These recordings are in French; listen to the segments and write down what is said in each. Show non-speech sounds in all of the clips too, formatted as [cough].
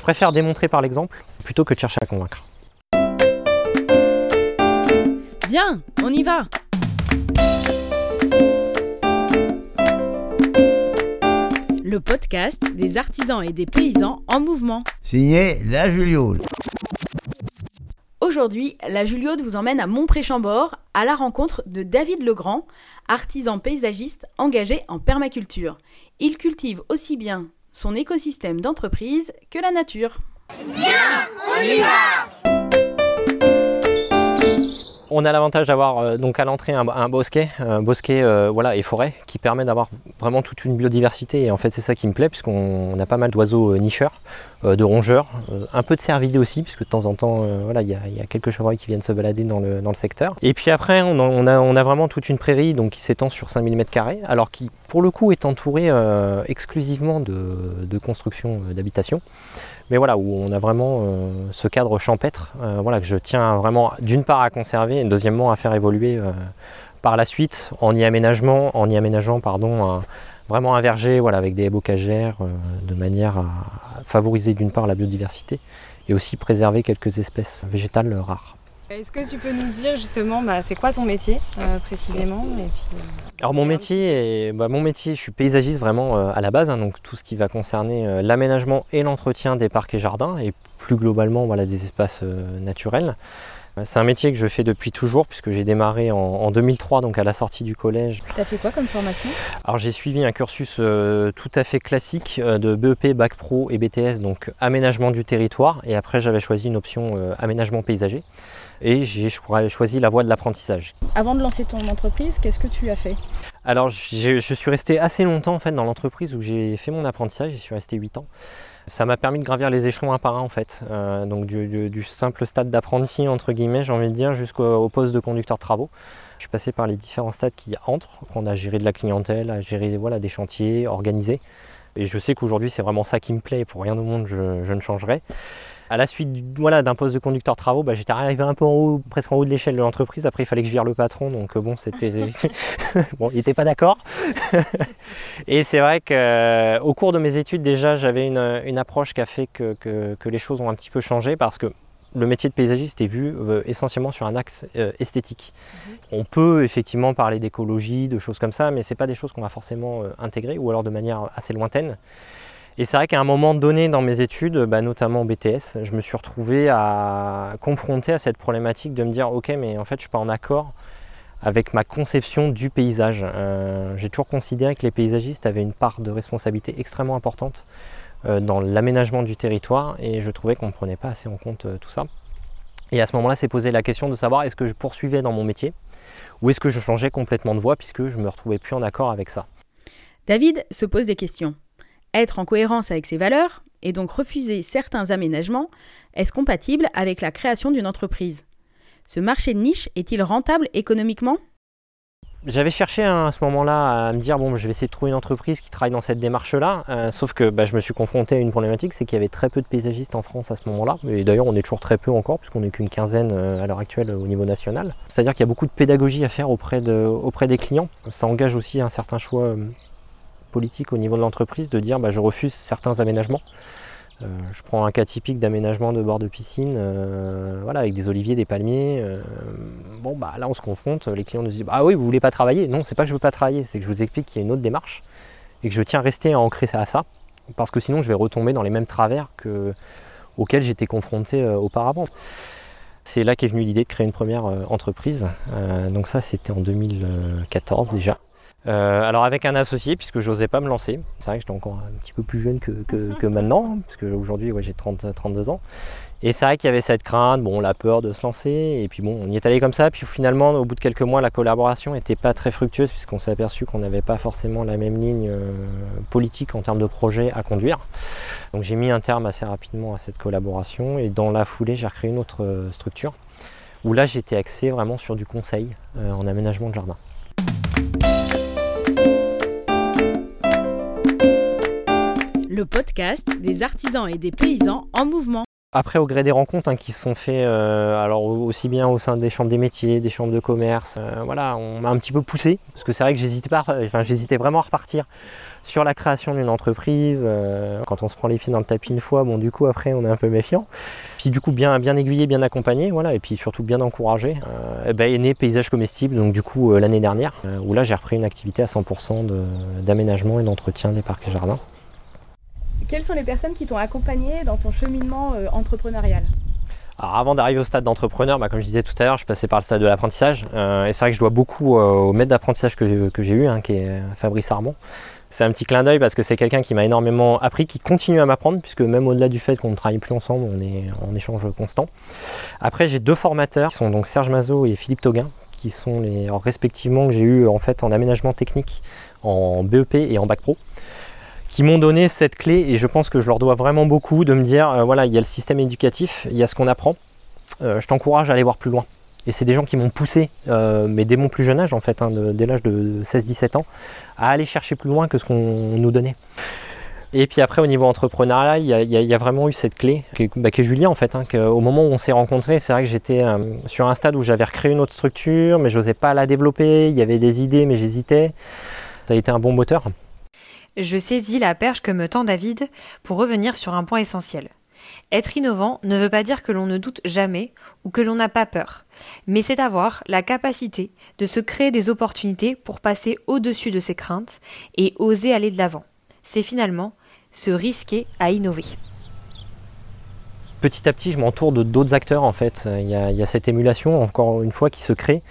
Je préfère démontrer par l'exemple plutôt que de chercher à convaincre. Viens, on y va Le podcast des artisans et des paysans en mouvement. Signé La Juliole. Aujourd'hui, la Juliode vous emmène à Montpré-Chambord à la rencontre de David Legrand, artisan paysagiste engagé en permaculture. Il cultive aussi bien son écosystème d'entreprise que la nature. On a l'avantage d'avoir euh, donc à l'entrée un, bosquet, un bosquet euh, voilà, et forêt qui permet d'avoir vraiment toute une biodiversité. Et en fait, c'est ça qui me plaît, puisqu'on on a pas mal d'oiseaux euh, nicheurs, de rongeurs, un peu de cervidés aussi, puisque de temps en temps, voilà, il y, a- quelques chevreuils qui viennent se balader dans le, secteur. Et puis après, on, on a, on vraiment toute une prairie donc, qui s'étend sur 5000 m, alors qui, pour le coup, est entourée exclusivement de, constructions d'habitation mais voilà, où on a vraiment euh, ce cadre champêtre, euh, voilà, que je tiens vraiment d'une part à conserver et deuxièmement à faire évoluer euh, par la suite en y aménageant vraiment un verger avec des bocagères de manière à favoriser d'une part la biodiversité et aussi préserver quelques espèces végétales rares. Est-ce que tu peux nous dire justement, bah, c'est quoi ton métier euh, précisément et puis, euh, Alors mon métier, est, bah, mon métier, je suis paysagiste vraiment euh, à la base, hein, donc tout ce qui va concerner l'aménagement et l'entretien des parcs et jardins, et plus globalement voilà, des espaces naturels. C'est un métier que je fais depuis toujours, puisque j'ai démarré en, en 2003, donc à la sortie du collège. T'as fait quoi comme formation? Alors j'ai suivi un cursus euh, tout à fait classique euh, de BEP, Bac Pro et BTS, donc aménagement du territoire, et après j'avais choisi une option euh, aménagement paysager, et j'ai cho- choisi la voie de l'apprentissage. Avant de lancer ton entreprise, qu'est-ce que tu as fait? Alors je suis resté assez longtemps en fait dans l'entreprise où j'ai fait mon apprentissage, j'y suis resté 8 ans. Ça m'a permis de gravir les échelons un par un en fait, Euh, donc du, simple stade d'apprenti entre guillemets j'ai envie de dire jusqu'au au poste de conducteur de travaux. Je suis passé par les différents stades qui entrent, on a géré de la clientèle, à gérer voilà, des chantiers, organisé. Et je sais qu'aujourd'hui c'est vraiment ça qui me plaît et pour rien au monde je ne changerai. À la suite voilà, d'un poste de conducteur travaux, bah, j'étais arrivé un peu en haut, presque en haut de l'échelle de l'entreprise. Après, il fallait que je vire le patron, donc euh, bon, c'était. [laughs] [laughs] bon, il n'était pas d'accord. [laughs] et c'est vrai qu'au cours de mes études, déjà, j'avais une, une approche qui a fait que, que- que les choses ont un petit peu changé parce que le métier de paysagiste est vu euh, essentiellement sur un axe euh, esthétique. On peut effectivement parler d'écologie, de choses comme ça, mais c'est pas des choses qu'on va forcément euh, intégrer ou alors de manière assez lointaine. Et c'est vrai qu'à un moment donné dans mes études, bah, notamment en BTS, je me suis retrouvé à confronter à cette problématique de me dire ok mais en fait je suis pas en accord avec ma conception du paysage. Euh, J'ai toujours considéré que les paysagistes avaient une part de responsabilité extrêmement importante euh, dans l'aménagement du territoire et je trouvais qu'on ne prenait pas assez en compte euh, tout ça. Et à ce moment-là, s'est posé la question de savoir est-ce que je poursuivais dans mon métier ou est-ce que je changeais complètement de voie puisque je me retrouvais plus en accord avec ça? David se pose des questions. Être en cohérence avec ses valeurs et donc refuser certains aménagements, est-ce compatible avec la création d'une entreprise? Ce marché de niche est-il rentable économiquement? J'avais cherché hein, à ce moment-là à me dire bon, je vais essayer de trouver une entreprise qui travaille dans cette démarche-là, euh, sauf que bah, je me suis confronté à une problématique, c'est qu'il y avait très peu de paysagistes en France à ce moment-là, et d'ailleurs on est toujours très peu encore, puisqu'on n'est qu'une quinzaine euh, à l'heure actuelle au niveau national. C'est-à-dire qu'il y a beaucoup de pédagogie à faire auprès, auprès des clients. Ça engage aussi un certain choix euh, politique au niveau de l'entreprise de dire bah, je refuse certains aménagements. Euh, je prends un cas typique d'aménagement de bord de piscine, euh, voilà, avec des oliviers, des palmiers. euh, bon, bah là, on se confronte. Les clients nous disent Ah oui, vous voulez pas travailler? Non, c'est pas que je veux pas travailler, c'est que je vous explique qu'il y a une autre démarche et que je tiens à rester ça à ça, parce que sinon, je vais retomber dans les mêmes travers que, auxquels j'étais confronté auparavant. C'est là qu'est venue l'idée de créer une première entreprise. Donc, ça, c'était en 2014 déjà. Euh, alors avec un associé, puisque j'osais pas me lancer. C'est vrai que j'étais encore un petit peu plus jeune que, que- que maintenant, puisque aujourd'hui ouais, j'ai 30, 32 ans. Et c'est vrai qu'il y avait cette crainte, bon, la peur de se lancer, et puis bon, on y est allé comme ça. Puis finalement, au bout de quelques mois, la collaboration n'était pas très fructueuse, puisqu'on s'est aperçu qu'on n'avait pas forcément la même ligne euh, politique en termes de projet à conduire. Donc j'ai mis un terme assez rapidement à cette collaboration, et dans la foulée, j'ai recréé une autre euh, structure, où là j'étais axé vraiment sur du conseil euh, en aménagement de jardin. Le podcast des artisans et des paysans en mouvement. Après, au gré des rencontres hein, qui se sont faites, euh, alors aussi bien au sein des chambres des métiers, des chambres de commerce, euh, voilà, on m'a un petit peu poussé parce que c'est vrai que j'hésitais pas, enfin j'hésitais vraiment à repartir sur la création d'une entreprise. euh, quand on se prend les pieds dans le tapis une fois, bon du coup après on est un peu méfiant. Puis du coup bien aiguillé, bien accompagné, voilà, et puis surtout bien encouragé. Ben, est né paysage comestible, donc du coup l'année dernière, où là j'ai repris une activité à 100% de- d'aménagement et d'entretien des parcs et jardins. Quelles sont les personnes qui t'ont accompagné dans ton cheminement euh, entrepreneurial? Avant d'arriver au stade d'entrepreneur, bah, comme je disais tout à l'heure, je passais par le stade de l'apprentissage. Euh, et c'est vrai que je dois beaucoup euh, au maître d'apprentissage que, j'ai- eu, hein, qui est Fabrice Armand. C'est un petit clin d'œil parce que c'est quelqu'un qui m'a énormément appris, qui continue à m'apprendre, puisque même au-delà du fait qu'on ne travaille plus ensemble, on est en échange constant. Après, j'ai deux formateurs, qui sont donc Serge Mazot et Philippe Toguin, qui sont les respectivement que j'ai eu en fait en aménagement technique, en BEP et en bac pro qui m'ont donné cette clé et je pense que je leur dois vraiment beaucoup de me dire euh, voilà il y a le système éducatif, il y a ce qu'on apprend, Euh, je t'encourage à aller voir plus loin. Et c'est des gens qui m'ont poussé, euh, mais dès mon plus jeune âge en fait, hein, dès l'âge de 16-17 ans, à aller chercher plus loin que ce qu'on nous donnait. Et puis après au niveau entrepreneurial, il y a, vraiment eu cette clé, qui est, bah, Julien en fait, hein, au moment où on s'est rencontrés, c'est vrai que j'étais sur un stade où j'avais recréé une autre structure, mais j'osais pas la développer, il y avait des idées mais j'hésitais. Ça a été un bon moteur. Je saisis la perche que me tend David pour revenir sur un point essentiel. Être innovant ne veut pas dire que l'on ne doute jamais ou que l'on n'a pas peur, mais c'est avoir la capacité de se créer des opportunités pour passer au-dessus de ses craintes et oser aller de l'avant. C'est finalement se risquer à innover. petit à petit, je m'entoure de d'autres acteurs en fait. Il y, a, il y a cette émulation, encore une fois, qui se crée.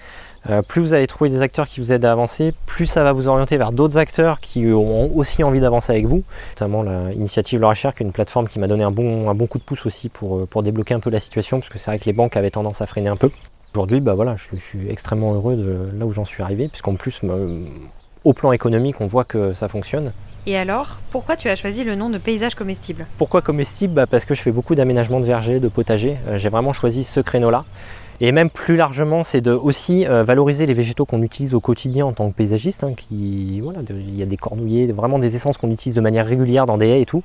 Euh, plus vous allez trouver des acteurs qui vous aident à avancer, plus ça va vous orienter vers d'autres acteurs qui ont aussi envie d'avancer avec vous. Notamment l'initiative Laura Cher, qui est une plateforme qui m'a donné un bon, un bon coup de pouce aussi pour, euh, pour débloquer un peu la situation, parce que c'est vrai que les banques avaient tendance à freiner un peu. Aujourd'hui, bah voilà, je, suis- je suis extrêmement heureux de là où j'en suis arrivé, puisqu'en plus, me- au plan économique, on voit que ça fonctionne. Et alors, pourquoi tu as choisi le nom de paysage comestible? Pourquoi comestible? Bah, Parce que je fais beaucoup d'aménagement de vergers, de potagers. Euh, J'ai vraiment choisi ce créneau-là. Et même plus largement, c'est aussi euh, valoriser les végétaux qu'on utilise au quotidien en tant que paysagiste. hein, qui, voilà, il y a des cornouillers, vraiment des essences qu'on utilise de manière régulière dans des haies et tout.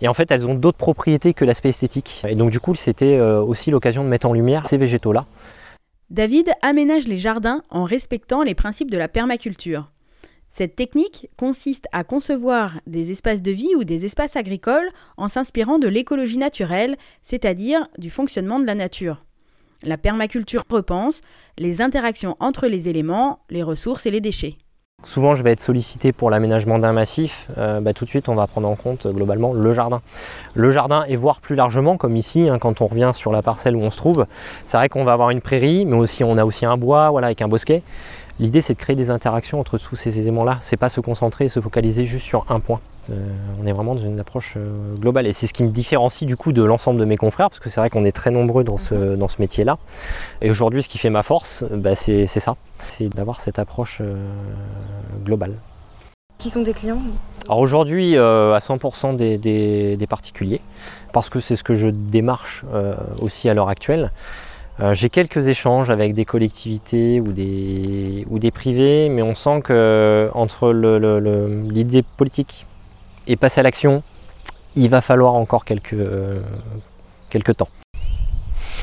Et en fait, elles ont d'autres propriétés que l'aspect esthétique. Et donc, du coup, c'était euh, aussi l'occasion de mettre en lumière ces végétaux-là. David aménage les jardins en respectant les principes de la permaculture. Cette technique consiste à concevoir des espaces de vie ou des espaces agricoles en s'inspirant de l'écologie naturelle, c'est-à-dire du fonctionnement de la nature. La permaculture repense les interactions entre les éléments, les ressources et les déchets. Souvent, je vais être sollicité pour l'aménagement d'un massif. Euh, bah, tout de suite, on va prendre en compte euh, globalement le jardin. Le jardin et voir plus largement, comme ici, hein, quand on revient sur la parcelle où on se trouve, c'est vrai qu'on va avoir une prairie, mais aussi on a aussi un bois, voilà, avec un bosquet. L'idée, c'est de créer des interactions entre tous ces éléments-là. C'est pas se concentrer et se focaliser juste sur un point. Euh, on est vraiment dans une approche euh, globale, et c'est ce qui me différencie du coup de l'ensemble de mes confrères, parce que c'est vrai qu'on est très nombreux dans ce, dans ce métier-là. Et aujourd'hui, ce qui fait ma force, bah, c'est ça, c'est d'avoir cette approche euh, globale. Qui sont tes clients? Alors aujourd'hui, à 100% des, des- des particuliers, parce que c'est ce que je démarche aussi à l'heure actuelle. Euh, J'ai quelques échanges avec des collectivités ou des, ou des privés, mais on sent que entre l'idée politique et passer à l'action, il va falloir encore quelques, euh, quelques temps.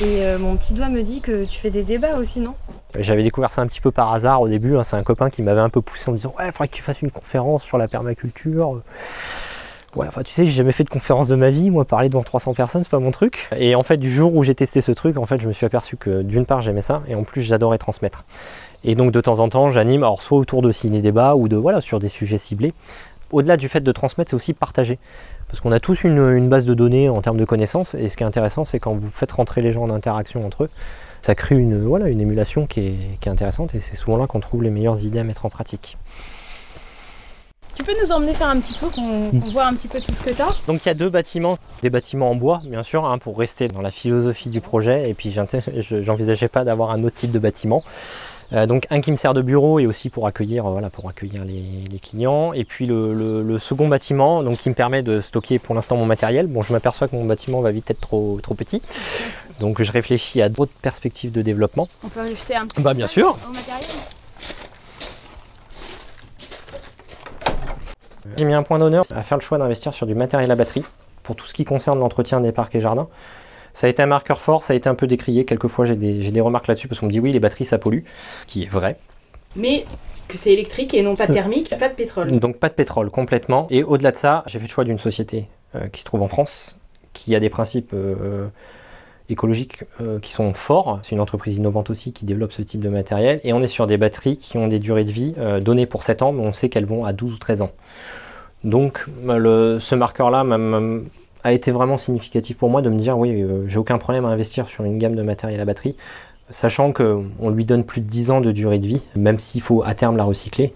Et euh, mon petit doigt me dit que tu fais des débats aussi, non? J'avais découvert ça un petit peu par hasard au début. hein. C'est un copain qui m'avait un peu poussé en me disant Ouais, il faudrait que tu fasses une conférence sur la permaculture. Ouais, enfin, tu sais, j'ai jamais fait de conférence de ma vie. Moi, parler devant 300 personnes, c'est pas mon truc. Et en fait, du jour où j'ai testé ce truc, en fait, je me suis aperçu que d'une part, j'aimais ça et en plus, j'adorais transmettre. Et donc, de temps en temps, j'anime, alors soit autour de ciné-débats ou de voilà, sur des sujets ciblés. Au-delà du fait de transmettre, c'est aussi partager. Parce qu'on a tous une, base de données en termes de connaissances. Et ce qui est intéressant, c'est quand vous faites rentrer les gens en interaction entre eux, ça crée une, voilà, une émulation qui est intéressante. Et c'est souvent là qu'on trouve les meilleures idées à mettre en pratique. Tu peux nous emmener faire un petit tour, qu'on qu'on voit un petit peu tout ce que tu as Donc il y a deux bâtiments, des bâtiments en bois bien sûr, hein, pour rester dans la philosophie du projet, et puis [laughs] j'envisageais pas d'avoir un autre type de bâtiment. Euh, donc un qui me sert de bureau et aussi pour accueillir, euh, voilà, pour accueillir les, les clients. Et puis le, le- le second bâtiment donc, qui me permet de stocker pour l'instant mon matériel. Bon, je m'aperçois que mon bâtiment va vite être trop, trop petit. Donc je réfléchis à d'autres perspectives de développement. On peut jeter un petit Bah bien sûr. au matériel? J'ai mis un point d'honneur à faire le choix d'investir sur du matériel à batterie pour tout ce qui concerne l'entretien des parcs et jardins. Ça a été un marqueur fort, ça a été un peu décrié. Quelquefois, j'ai des, j'ai des remarques là-dessus parce qu'on me dit oui, les batteries ça pollue, ce qui est vrai. Mais que c'est électrique et non pas thermique, pas de pétrole. Donc pas de pétrole complètement. Et au-delà de ça, j'ai fait le choix d'une société euh, qui se trouve en France, qui a des principes euh, écologiques euh, qui sont forts. C'est une entreprise innovante aussi qui développe ce type de matériel. Et on est sur des batteries qui ont des durées de vie euh, données pour 7 ans, mais on sait qu'elles vont à 12 ou 13 ans. Donc bah, ce marqueur-là m'a- m'a- a été vraiment significatif pour moi de me dire oui, euh, j'ai aucun problème à investir sur une gamme de matériel à batterie, sachant qu'on lui donne plus de 10 ans de durée de vie, même s'il faut à terme la recycler.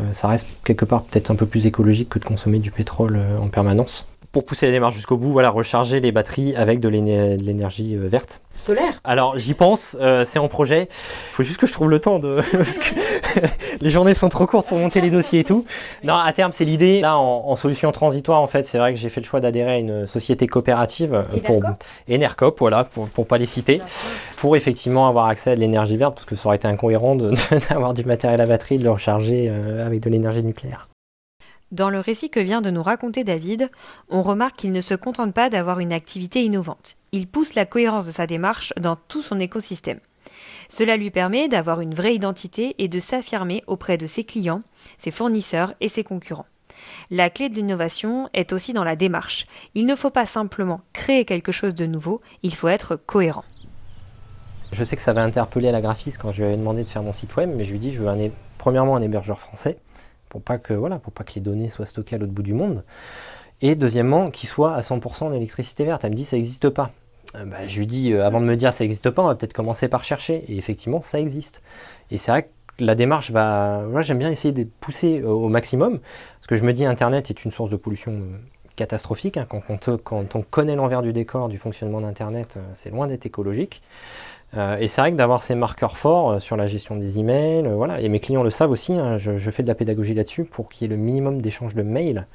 euh, ça reste quelque part peut-être un peu plus écologique que de consommer du pétrole euh, en permanence. Pour pousser la démarche jusqu'au bout, voilà, recharger les batteries avec de l'éner- de l'énergie euh, verte. Solaire. Alors j'y pense, euh, c'est en projet. Il faut juste que je trouve le temps de. [laughs] parce que [laughs] les journées sont trop courtes pour monter les dossiers et tout. Non, à terme, c'est l'idée. Là, en, en solution transitoire, en fait, c'est vrai que j'ai fait le choix d'adhérer à une société coopérative euh, pour Enercop voilà, pour, pour pas les citer, pour effectivement avoir accès à de l'énergie verte, parce que ça aurait été incohérent [laughs] d'avoir du matériel à batterie, de le recharger euh, avec de l'énergie nucléaire. Dans le récit que vient de nous raconter David, on remarque qu'il ne se contente pas d'avoir une activité innovante. Il pousse la cohérence de sa démarche dans tout son écosystème. Cela lui permet d'avoir une vraie identité et de s'affirmer auprès de ses clients, ses fournisseurs et ses concurrents. La clé de l'innovation est aussi dans la démarche. Il ne faut pas simplement créer quelque chose de nouveau, il faut être cohérent. Je sais que ça va interpeller la graphiste quand je lui avais demandé de faire mon site web, mais je lui dit je veux premièrement un hébergeur français pour pas que voilà pour pas que les données soient stockées à l'autre bout du monde, et deuxièmement qu'il soit à 100% en électricité verte. Elle me dit ça n'existe pas. Euh, bah, je lui dis euh, avant de me dire ça n'existe pas, on va peut-être commencer par chercher. Et effectivement ça existe. Et c'est vrai que la démarche va, voilà, j'aime bien essayer de pousser euh, au maximum parce que je me dis Internet est une source de pollution catastrophique. hein. Quand, on connaît l'envers du décor du fonctionnement d'Internet, c'est loin d'être écologique. Euh, et c'est vrai que d'avoir ces marqueurs forts euh, sur la gestion des emails, euh, voilà, et mes clients le savent aussi, hein, je, fais de la pédagogie là-dessus pour qu'il y ait le minimum d'échanges de mails,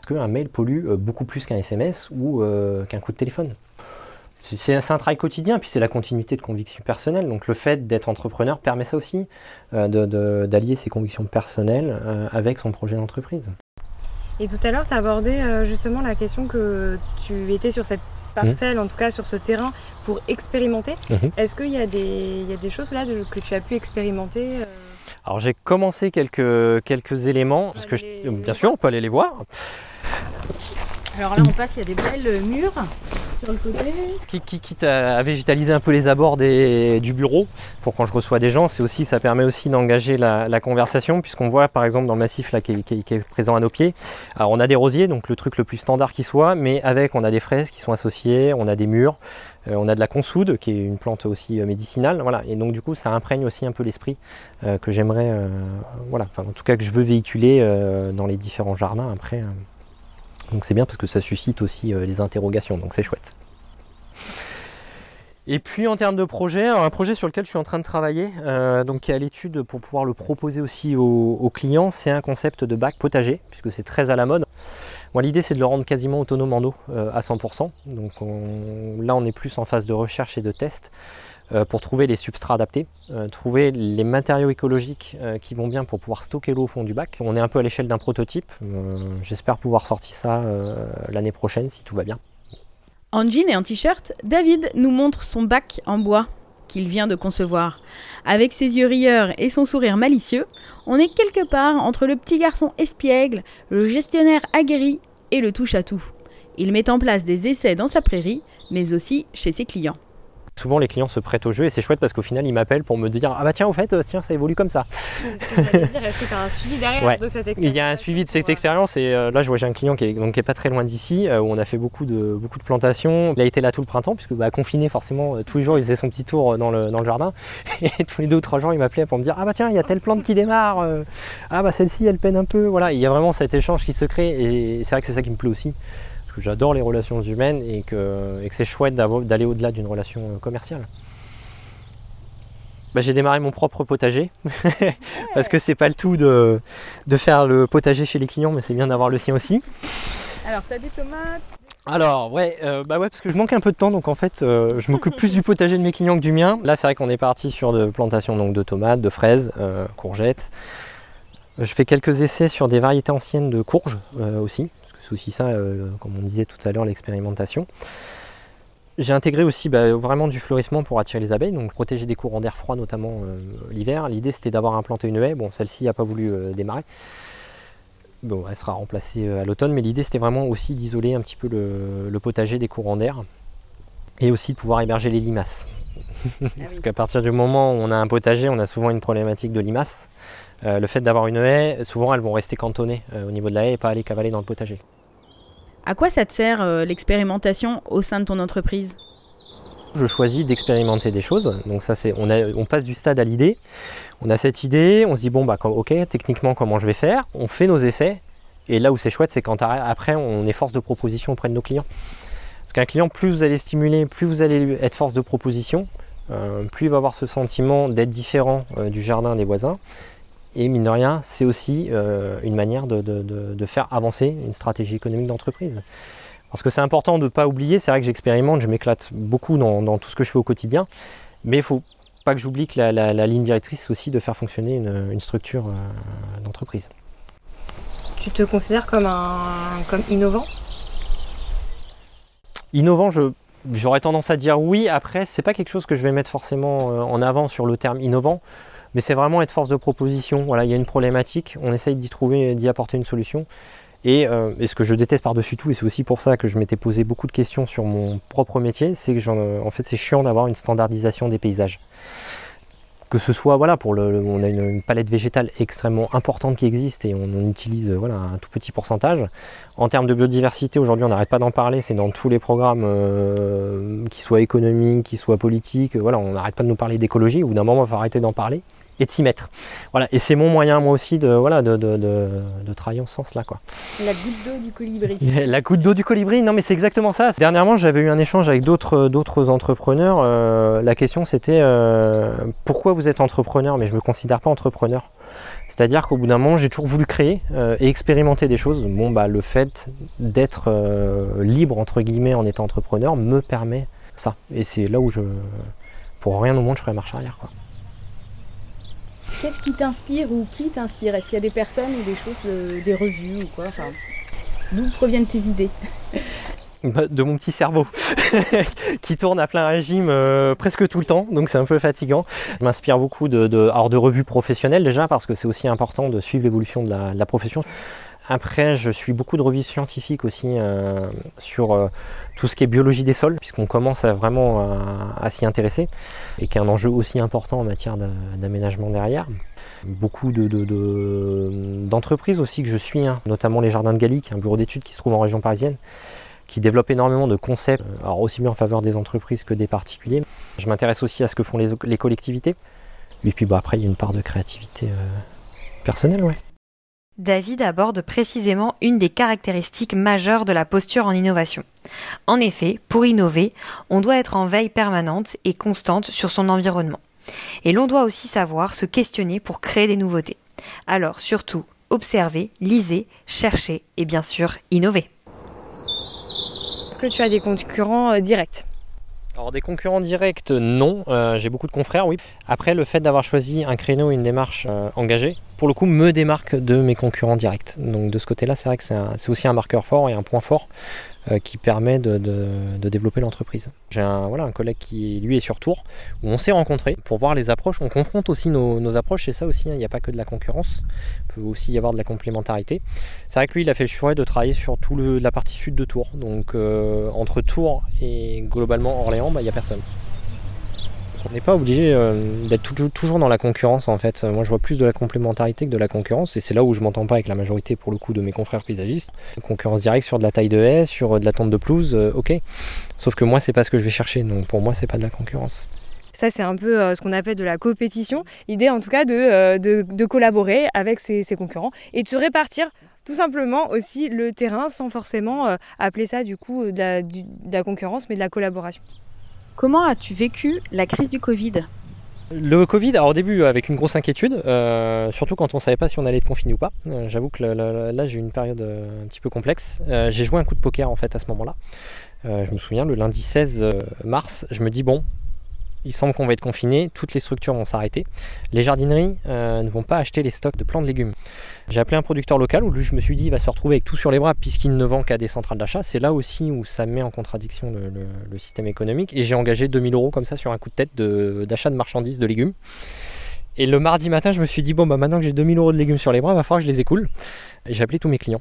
parce qu'un mail pollue beaucoup plus qu'un SMS ou qu'un coup de téléphone. C'est- un travail quotidien, puis c'est la continuité de convictions personnelles. Donc le fait d'être entrepreneur permet ça aussi, d'allier ses convictions personnelles avec son projet d'entreprise. Et tout à l'heure, tu as abordé justement la question que tu étais sur cette parcelle, en tout cas sur ce terrain, pour expérimenter. Mhm. Est-ce qu'il y, a des- il y a des choses là de- que tu as pu expérimenter euh, Alors j'ai commencé quelques, quelques éléments, parce que je- bien sûr on peut aller les voir. Alors là, on passe, il y a des belles murs sur le côté. qui, qui- quitte à, végétaliser un peu les abords du bureau pour quand je reçois des gens, c'est aussi, ça permet aussi d'engager la, conversation puisqu'on voit par exemple dans le massif là, qui, est, présent à nos pieds, alors on a des rosiers, donc le truc le plus standard qui soit, mais avec on a des fraises qui sont associées, on a des murs, euh, on a de la consoude qui est une plante aussi euh, médicinale, voilà, et donc du coup ça imprègne aussi un peu l'esprit euh, que j'aimerais, voilà, enfin en tout cas que je veux véhiculer dans les différents jardins après. Donc c'est bien parce que ça suscite aussi euh, les interrogations, donc c'est chouette. Et puis en termes de projet, un projet sur lequel je suis en train de travailler, euh, donc qui est à l'étude pour pouvoir le proposer aussi aux, clients, c'est un concept de bac potager, puisque c'est très à la mode. L'idée c'est de le rendre quasiment autonome en eau euh, à 100%. Donc on- là on est plus en phase de recherche et de test pour trouver les substrats adaptés, euh, trouver les matériaux écologiques euh, qui vont bien pour pouvoir stocker l'eau au fond du bac. On est un peu à l'échelle d'un prototype. Euh, J'espère pouvoir sortir ça euh, l'année prochaine si tout va bien. En jean et en t-shirt, David nous montre son bac en bois qu'il vient de concevoir. Avec ses yeux rieurs et son sourire malicieux, on est quelque part entre le petit garçon espiègle, le gestionnaire aguerri et le touche-à-tout. Il met en place des essais dans sa prairie, mais aussi chez ses clients. Souvent les clients se prêtent au jeu et c'est chouette parce qu'au final ils m'appellent pour me dire ah bah tiens au fait euh, tiens ça évolue comme ça. Que dire, est-ce que tu as un suivi derrière Ouais. de cette expérience Il y a un suivi de cette expérience et euh, là je vois j'ai un client qui est, donc, qui est pas très loin d'ici euh, où on a fait beaucoup de, beaucoup de plantations. Il a été là tout le printemps puisque bah, confiné forcément tous les jours il faisait son petit tour dans le, dans le jardin [laughs] et tous les deux ou trois jours il m'appelait pour me dire ah bah tiens il y a telle plante qui démarre ah bah celle-ci elle peine un peu voilà il y a vraiment cet échange qui se crée et c'est vrai que c'est ça qui me plaît aussi que j'adore les relations humaines et que, et que c'est chouette d'aller au-delà d'une relation euh, commerciale. Bah, j'ai démarré mon propre potager [laughs] parce que c'est pas le tout de, de faire le potager chez les clients, mais c'est bien d'avoir le sien aussi. Alors, tu as des tomates? Alors ouais, euh, bah ouais, parce que je manque un peu de temps, donc en fait, euh, je m'occupe plus du potager de mes clients que du mien. Là, c'est vrai qu'on est parti sur de plantations donc de tomates, de fraises, euh, courgettes. Je fais quelques essais sur des variétés anciennes de courges aussi, c'est aussi ça, euh, comme on disait tout à l'heure, l'expérimentation. J'ai intégré aussi bah, vraiment du fleurissement pour attirer les abeilles, donc protéger des courants d'air froid notamment euh, l'hiver. L'idée c'était d'avoir implanté une haie, bon celle-ci n'a pas voulu euh, démarrer. Bon, elle sera remplacée à l'automne, mais l'idée c'était vraiment aussi d'isoler un petit peu le, potager des courants d'air et aussi de pouvoir héberger les limaces. [laughs] Ah Parce qu'à partir du moment où on a un potager, on a souvent une problématique de limaces. le fait d'avoir une haie, souvent elles vont rester cantonnées au niveau de la haie et pas aller cavaler dans le potager. À quoi ça te sert euh, l'expérimentation au sein de ton entreprise? Je choisis d'expérimenter des choses. Donc ça c'est, on, passe du stade à l'idée. On a cette idée, on se dit bon bah ok techniquement comment je vais faire? On fait nos essais. Et là où c'est chouette, c'est quand après on est force de proposition auprès de nos clients. Parce qu'un client, plus vous allez stimuler, plus vous allez être force de proposition, euh, plus il va avoir ce sentiment d'être différent euh, du jardin des voisins. Et mine de rien, c'est aussi euh, une manière de, faire avancer une stratégie économique d'entreprise. Parce que c'est important de ne pas oublier, c'est vrai que j'expérimente, je m'éclate beaucoup dans, tout ce que je fais au quotidien, mais il ne faut pas que j'oublie que la, ligne directrice, c'est aussi de faire fonctionner une, structure euh, d'entreprise. Tu te considères comme, un, comme innovant? Innovant, j'aurais tendance à dire oui. Après, c'est pas quelque chose que je vais mettre forcément euh, en avant sur le terme innovant. Mais c'est vraiment être force de proposition. Voilà, il y a une problématique, on essaye d'y trouver, d'y apporter une solution. Euh, et, ce que je déteste par-dessus tout, et c'est aussi pour ça que je m'étais posé beaucoup de questions sur mon propre métier, c'est que en, fait c'est chiant d'avoir une standardisation des paysages. Que ce soit, voilà, pour le, on a une, palette végétale extrêmement importante qui existe et on, utilise voilà, un tout petit pourcentage. En termes de biodiversité, aujourd'hui on n'arrête pas d'en parler, c'est dans tous les programmes, euh, qui soient économiques, qui soient politiques, voilà, on n'arrête pas de nous parler d'écologie, ou d'un moment il faut arrêter d'en parler et de s'y mettre. Voilà, et c'est mon moyen moi aussi de, voilà, de, de, de, travailler en ce sens-là. Quoi. La goutte d'eau du colibri. [laughs] La goutte d'eau du colibri, non mais c'est exactement ça. Dernièrement j'avais eu un échange avec d'autres, d'autres entrepreneurs. Euh, la question c'était euh, pourquoi vous êtes entrepreneur mais je ne me considère pas entrepreneur? C'est-à-dire qu'au bout d'un moment j'ai toujours voulu créer euh, et expérimenter des choses. Bon bah le fait d'être libre entre guillemets en étant entrepreneur me permet ça. Et c'est là où je pour rien au monde je ferais marche arrière. Quoi. Qu'est-ce qui t'inspire ou qui t'inspire? Est-ce qu'il y a des personnes ou des choses, des revues ou quoi? D'où proviennent tes idées? [laughs] Bah, de mon petit cerveau [laughs] qui tourne à plein régime euh, presque tout le temps, donc c'est un peu fatigant. Je m'inspire beaucoup de, de, de revues professionnelles déjà parce que c'est aussi important de suivre l'évolution de la, profession. Après, je suis beaucoup de revues scientifiques aussi euh, sur euh, tout ce qui est biologie des sols, puisqu'on commence vraiment à, s'y intéresser, et qui est un enjeu aussi important en matière d'aménagement derrière. Beaucoup d'entreprises de, aussi que je suis, hein, notamment les Jardins de Gallic, un bureau d'études qui se trouve en région parisienne, qui développe énormément de concepts, euh, alors aussi bien en faveur des entreprises que des particuliers. Je m'intéresse aussi à ce que font les, collectivités. Et puis bah, après, il y a une part de créativité personnelle, ouais. David aborde précisément une des caractéristiques majeures de la posture en innovation. En effet, pour innover, on doit être en veille permanente et constante sur son environnement. Et l'on doit aussi savoir se questionner pour créer des nouveautés. Alors surtout, observez, lisez, cherchez et bien sûr, innovez. Est-ce que tu as des concurrents euh, directs? Alors des concurrents directs, non. Euh, j'ai beaucoup de confrères, oui. Après, le fait d'avoir choisi un créneau, une démarche euh, engagée, pour le coup, me démarque de mes concurrents directs. Donc de ce côté-là, c'est vrai que c'est aussi un marqueur fort et un point fort euh, qui permet de, développer l'entreprise. J'ai un, voilà, un collègue qui, lui, est sur Tours, où on s'est rencontrés pour voir les approches. On confronte aussi nos, approches, c'est ça aussi, hein. il n'y a pas que de la concurrence, peut aussi y avoir de la complémentarité. C'est vrai que lui, il a fait le choix de travailler sur toute la partie sud de Tours. Donc euh, entre Tours et globalement Orléans, bah, il n'y a personne. On n'est pas obligé euh, d'être toujours dans la concurrence en fait. Moi je vois plus de la complémentarité que de la concurrence et c'est là où je m'entends pas avec la majorité pour le coup de mes confrères paysagistes. Concurrence directe sur de la taille de haie, sur euh, de la tente de pelouse, euh, ok. Sauf que moi c'est pas ce que je vais chercher, donc pour moi c'est pas de la concurrence. Ça, c'est un peu ce qu'on appelle de la compétition. L'idée, en tout cas, de, de, collaborer avec ses, concurrents et de se répartir tout simplement aussi le terrain sans forcément appeler ça, du coup, de la concurrence, mais de la collaboration. Comment as-tu vécu la crise du Covid? Le Covid, alors au début avec une grosse inquiétude, euh, surtout quand on ne savait pas si on allait être confiné ou pas. Euh, j'avoue que là j'ai eu une période euh, un petit peu complexe. j'ai joué un coup de poker en fait à ce moment-là. je me souviens le lundi 16 mars, je me dis bon, il semble qu'on va être confiné, toutes les structures vont s'arrêter. Les jardineries euh, ne vont pas acheter les stocks de plants de légumes. J'ai appelé un producteur local où je me suis dit, il va se retrouver avec tout sur les bras puisqu'il ne vend qu'à des centrales d'achat. C'est là aussi où ça met en contradiction le, système économique. Et j'ai engagé 2000 euros comme ça sur un coup de tête d'achat de, marchandises de légumes. Et le mardi matin, je me suis dit, bon, bah maintenant que j'ai 2000 euros de légumes sur les bras, il va falloir que je les écoule. J'ai appelé tous mes clients.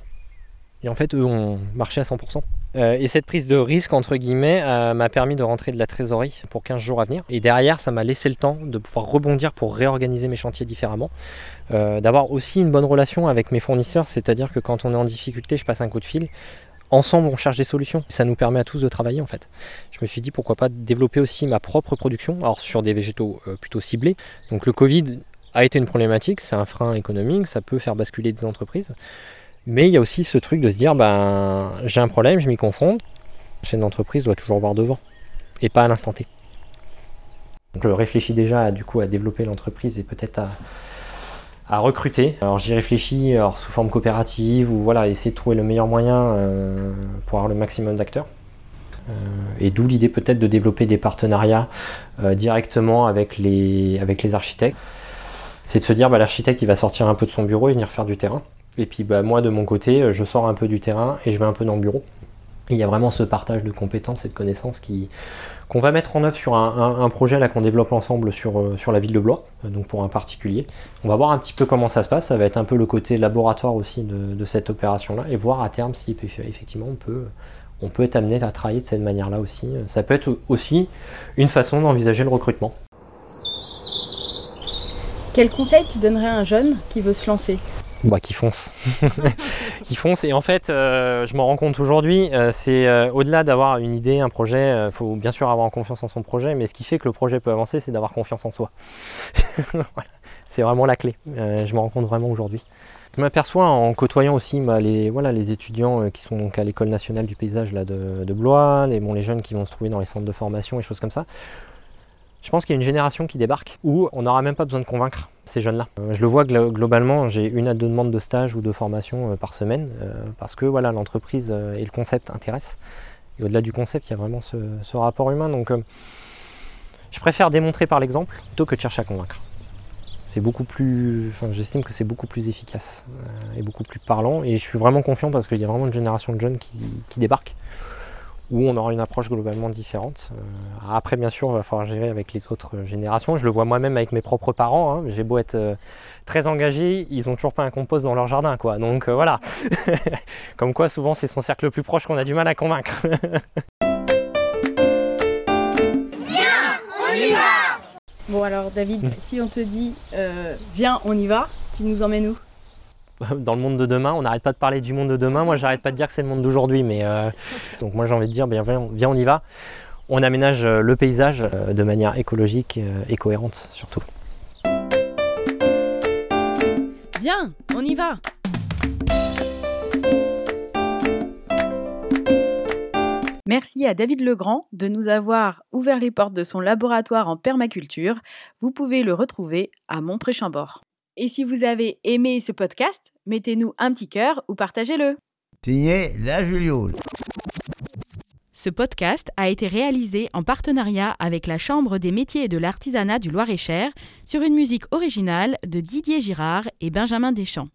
Et en fait, eux ont marché à 100%. Euh, et cette prise de risque, entre guillemets, euh, m'a permis de rentrer de la trésorerie pour 15 jours à venir. Et derrière, ça m'a laissé le temps de pouvoir rebondir pour réorganiser mes chantiers différemment. Euh, d'avoir aussi une bonne relation avec mes fournisseurs, c'est-à-dire que quand on est en difficulté, je passe un coup de fil. Ensemble, on cherche des solutions. Ça nous permet à tous de travailler en fait. Je me suis dit pourquoi pas développer aussi ma propre production, alors sur des végétaux plutôt ciblés. Donc le Covid a été une problématique, c'est un frein économique, ça peut faire basculer des entreprises. Mais il y a aussi ce truc de se dire, ben, j'ai un problème, je m'y confonds. La chaîne d'entreprise doit toujours voir devant, et pas à l'instant T. Donc je réfléchis déjà à, du coup à développer l'entreprise et peut-être à, recruter. Alors j'y réfléchis sous forme coopérative ou voilà, essayer de trouver le meilleur moyen euh, pour avoir le maximum d'acteurs. Euh, et d'où l'idée peut-être de développer des partenariats euh, directement avec les, avec les architectes. C'est de se dire, bah, l'architecte va sortir un peu de son bureau et venir faire du terrain. Et puis bah, moi de mon côté, euh, je sors un peu du terrain et je vais un peu dans le bureau. il y a vraiment ce partage de compétences et de connaissances qu'on va mettre en œuvre sur un, projet là qu'on développe ensemble sur, euh, la ville de Blois, euh, donc pour un particulier. On va voir un petit peu comment ça se passe, ça va être un peu le côté laboratoire aussi de, cette opération-là, et voir à terme si effectivement on peut, on peut être amené à travailler de cette manière-là aussi. Ça peut être aussi une façon d'envisager le recrutement. Quel conseil tu donnerais à un jeune qui veut se lancer? Bah, qui fonce. [laughs] qui fonce. Et en fait, euh, je m'en rends compte aujourd'hui, euh, c'est euh, au-delà d'avoir une idée, un projet, il faut bien sûr avoir confiance en son projet, mais ce qui fait que le projet peut avancer, c'est d'avoir confiance en soi. [laughs] C'est vraiment la clé. je m'en rends compte vraiment aujourd'hui. Je m'aperçois en côtoyant aussi bah, les, voilà, les étudiants qui sont donc à l'école nationale du paysage là, de, Blois, les, bon, les jeunes qui vont se trouver dans les centres de formation et choses comme ça. Je pense qu'il y a une génération qui débarque où on n'aura même pas besoin de convaincre ces jeunes-là. Euh, je le vois globalement, j'ai une à deux demandes de stage ou de formation euh, par semaine euh, parce que voilà, l'entreprise et le concept intéressent. Et au-delà du concept, il y a vraiment ce, rapport humain. Donc je préfère démontrer par l'exemple plutôt que de chercher à convaincre. C'est beaucoup plus, enfin, j'estime que c'est beaucoup plus efficace et beaucoup plus parlant. Et je suis vraiment confiant parce qu'il y a vraiment une génération de jeunes qui, qui débarquent où on aura une approche globalement différente. Euh, après, bien sûr, il va falloir gérer avec les autres générations. Je le vois moi-même avec mes propres parents. Hein. J'ai beau être euh, très engagé, ils n'ont toujours pas un compost dans leur jardin. Quoi. Donc euh, voilà. [laughs] Comme quoi, souvent, c'est son cercle le plus proche qu'on a du mal à convaincre. [laughs] Viens, on y va Bon alors David, si on te dit viens, on y va, tu nous emmènes où? [laughs] dans le monde de demain. On n'arrête pas de parler du monde de demain. Moi, j'arrête pas de dire que c'est le monde d'aujourd'hui. Mais euh, donc, moi, j'ai envie de dire, bien, viens, on y va. On aménage euh, le paysage euh, de manière écologique et cohérente, surtout. Viens, on y va. Merci à David Legrand de nous avoir ouvert les portes de son laboratoire en permaculture. Vous pouvez le retrouver à Montpré-Chambord. Et si vous avez aimé ce podcast, mettez-nous un petit cœur ou partagez-le. Signé La Juliole. Ce podcast a été réalisé en partenariat avec la Chambre des métiers et de l'artisanat du Loir-et-Cher sur une musique originale de Didier Girard et Benjamin Deschamps.